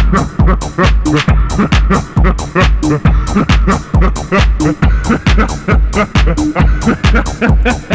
Ha ha ha ha!